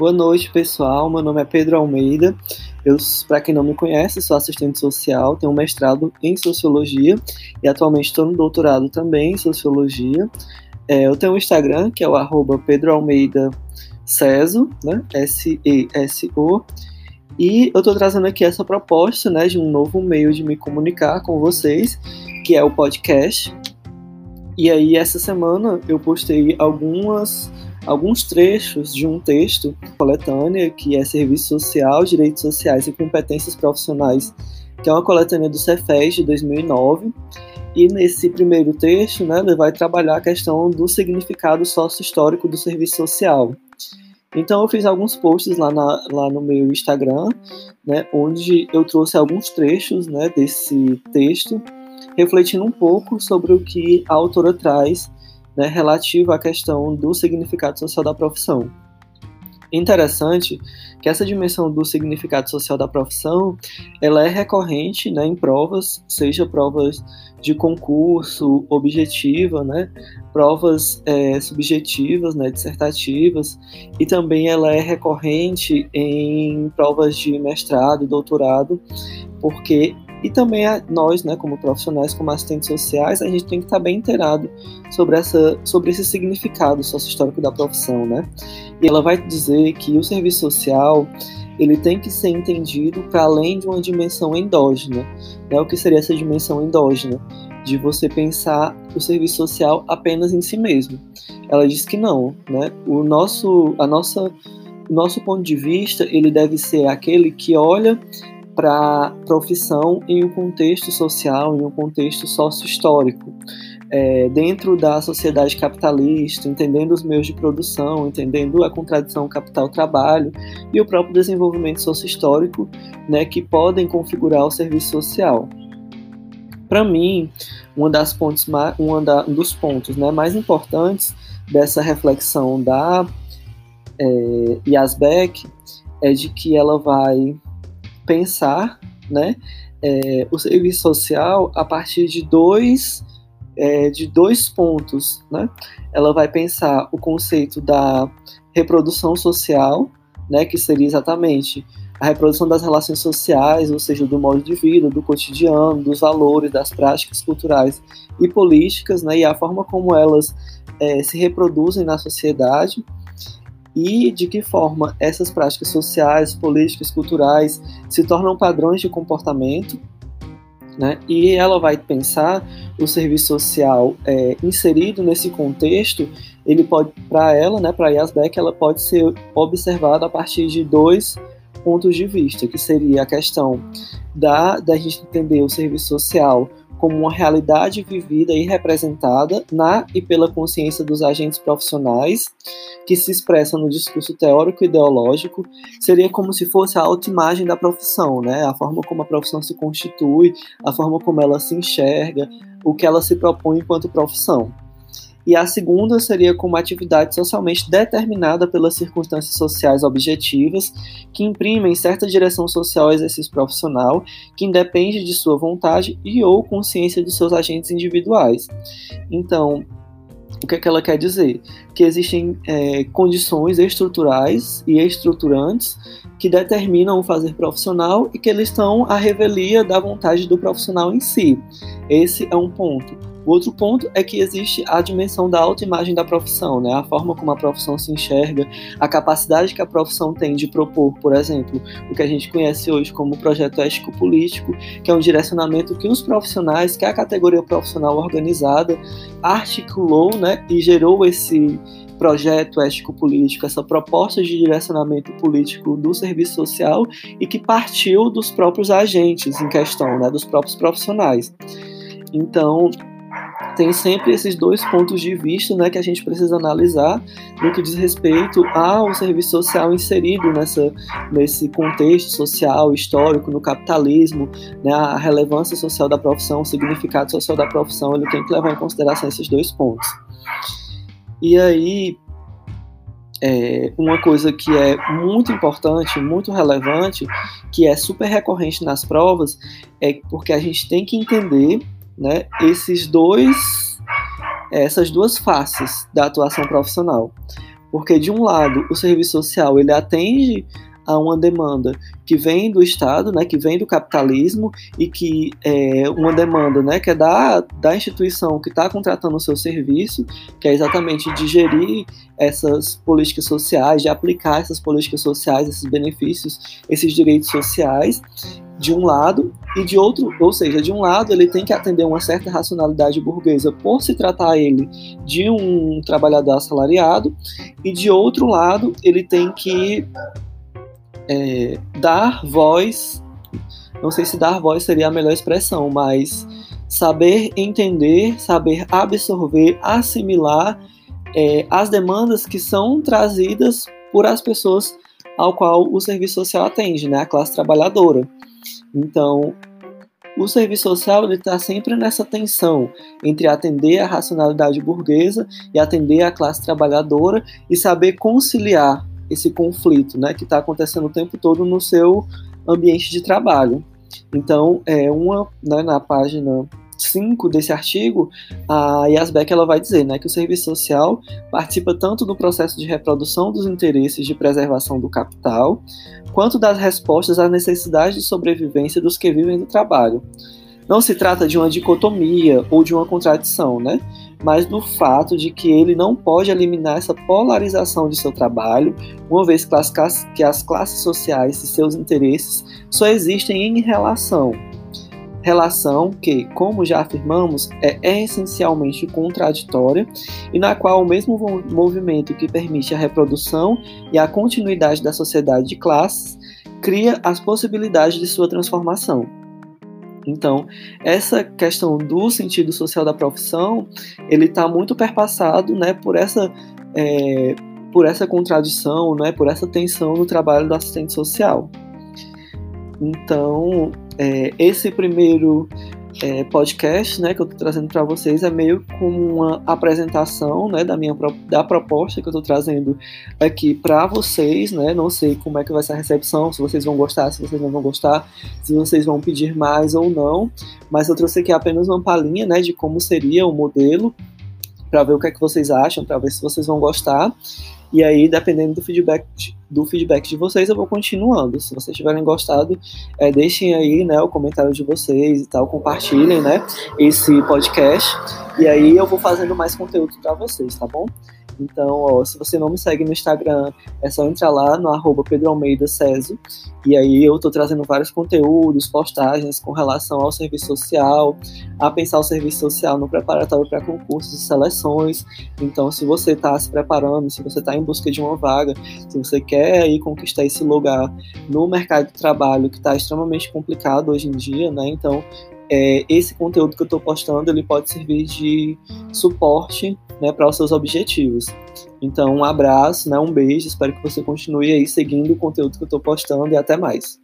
Boa noite, pessoal. Meu nome é Pedro Almeida. Eu, para quem não me conhece, sou assistente social, tenho um mestrado em sociologia e atualmente estou no doutorado também em sociologia. É, eu tenho um Instagram que é o arroba Pedro Almeida Ceso, né? S-E-S-O. E eu estou trazendo aqui essa proposta né, de um novo meio de me comunicar com vocês, que é o podcast. E aí, essa semana, eu postei algumas alguns trechos de um texto coletânea que é Serviço Social, Direitos Sociais e Competências Profissionais, que é uma coletânea do Cefes de 2009. E nesse primeiro texto, né, ele vai trabalhar a questão do significado sócio-histórico do serviço social. Então eu fiz alguns posts lá, na, lá no meu Instagram, né, onde eu trouxe alguns trechos né, desse texto, refletindo um pouco sobre o que a autora traz né, relativo à questão do significado social da profissão. Interessante que essa dimensão do significado social da profissão, ela é recorrente né, em provas, seja provas de concurso, objetiva, né, provas é, subjetivas, né, dissertativas, e também ela é recorrente em provas de mestrado, doutorado, porque e também nós, né, como profissionais, como assistentes sociais, a gente tem que estar bem inteirado sobre, essa, sobre esse significado sócio-histórico da profissão, né? E ela vai dizer que o serviço social ele tem que ser entendido para além de uma dimensão endógena. Né? O que seria essa dimensão endógena? De você pensar o serviço social apenas em si mesmo. Ela diz que não, né? O nosso, a nossa, o nosso ponto de vista ele deve ser aquele que olha para a profissão em um contexto social, em um contexto sócio-histórico. É, dentro da sociedade capitalista, entendendo os meios de produção, entendendo a contradição capital-trabalho e o próprio desenvolvimento sócio-histórico né, que podem configurar o serviço social. Para mim, uma das pontos, uma da, um dos pontos né, mais importantes dessa reflexão da é, é de que ela vai pensar né, é, o serviço social a partir de dois, é, de dois pontos. Né? Ela vai pensar o conceito da reprodução social, né, que seria exatamente a reprodução das relações sociais, ou seja, do modo de vida, do cotidiano, dos valores, das práticas culturais e políticas, né, e a forma como elas é, se reproduzem na sociedade e de que forma essas práticas sociais, políticas, culturais se tornam padrões de comportamento, né? E ela vai pensar o serviço social é, inserido nesse contexto, ele pode, para ela, né, para Yasbeck, ela pode ser observada a partir de dois pontos de vista, que seria a questão da, da gente entender o serviço social como uma realidade vivida e representada na e pela consciência dos agentes profissionais, que se expressa no discurso teórico e ideológico, seria como se fosse a autoimagem da profissão, né? A forma como a profissão se constitui, a forma como ela se enxerga, o que ela se propõe enquanto profissão e a segunda seria como atividade socialmente determinada pelas circunstâncias sociais objetivas, que imprimem certa direção social ao exercício profissional, que independe de sua vontade e ou consciência dos seus agentes individuais. Então, o que, é que ela quer dizer? Que existem é, condições estruturais e estruturantes que determinam o fazer profissional e que eles estão à revelia da vontade do profissional em si. Esse é um ponto. O outro ponto é que existe a dimensão da autoimagem da profissão, né? a forma como a profissão se enxerga, a capacidade que a profissão tem de propor, por exemplo, o que a gente conhece hoje como projeto ético-político, que é um direcionamento que os profissionais, que a categoria profissional organizada articulou né? e gerou esse projeto ético-político, essa proposta de direcionamento político do serviço social e que partiu dos próprios agentes em questão, né? dos próprios profissionais. Então, tem sempre esses dois pontos de vista né, que a gente precisa analisar no que diz respeito ao serviço social inserido nessa, nesse contexto social, histórico, no capitalismo, né, a relevância social da profissão, o significado social da profissão, ele tem que levar em consideração esses dois pontos. E aí, é, uma coisa que é muito importante, muito relevante, que é super recorrente nas provas, é porque a gente tem que entender né, esses dois, essas duas faces da atuação profissional. Porque de um lado, o serviço social ele atende a uma demanda que vem do Estado, né, que vem do capitalismo e que é uma demanda, né, que é da, da instituição que está contratando o seu serviço, que é exatamente de gerir essas políticas sociais, de aplicar essas políticas sociais, esses benefícios, esses direitos sociais, de um lado, e de outro, ou seja, de um lado ele tem que atender uma certa racionalidade burguesa por se tratar ele de um trabalhador assalariado, e de outro lado ele tem que é, dar voz, não sei se dar voz seria a melhor expressão, mas saber entender, saber absorver, assimilar é, as demandas que são trazidas por as pessoas ao qual o serviço social atende, né, a classe trabalhadora. Então, o serviço social está sempre nessa tensão entre atender a racionalidade burguesa e atender a classe trabalhadora e saber conciliar esse conflito, né, que está acontecendo o tempo todo no seu ambiente de trabalho. Então, é uma, né, na página 5 desse artigo, a Yasbeck ela vai dizer né, que o serviço social participa tanto do processo de reprodução dos interesses de preservação do capital, quanto das respostas às necessidades de sobrevivência dos que vivem do trabalho. Não se trata de uma dicotomia ou de uma contradição, né? mas do fato de que ele não pode eliminar essa polarização de seu trabalho, uma vez que as classes sociais e seus interesses só existem em relação. Relação que, como já afirmamos, é essencialmente contraditória e na qual o mesmo movimento que permite a reprodução e a continuidade da sociedade de classes cria as possibilidades de sua transformação. Então, essa questão do sentido social da profissão, ele está muito perpassado, né, por essa é, por essa contradição, né, por essa tensão no trabalho do assistente social. Então, é, esse primeiro é, podcast, né, que eu estou trazendo para vocês é meio como uma apresentação, né, da minha da proposta que eu estou trazendo aqui para vocês, né. Não sei como é que vai ser a recepção, se vocês vão gostar, se vocês não vão gostar, se vocês vão pedir mais ou não. Mas eu trouxe aqui apenas uma palhinha, né, de como seria o modelo para ver o que é que vocês acham, para ver se vocês vão gostar. E aí, dependendo do feedback, do feedback de vocês, eu vou continuando. Se vocês tiverem gostado, é, deixem aí né, o comentário de vocês e tal, compartilhem né, esse podcast. E aí eu vou fazendo mais conteúdo para vocês, tá bom? Então, ó, se você não me segue no Instagram, é só entrar lá no arroba Pedro Almeida e aí eu tô trazendo vários conteúdos, postagens com relação ao serviço social, a pensar o serviço social no preparatório para concursos e seleções. Então, se você está se preparando, se você está em busca de uma vaga, se você quer aí conquistar esse lugar no mercado de trabalho que está extremamente complicado hoje em dia, né? Então, é, esse conteúdo que eu estou postando ele pode servir de suporte né, para os seus objetivos. Então, um abraço, né, um beijo, espero que você continue aí seguindo o conteúdo que eu estou postando e até mais.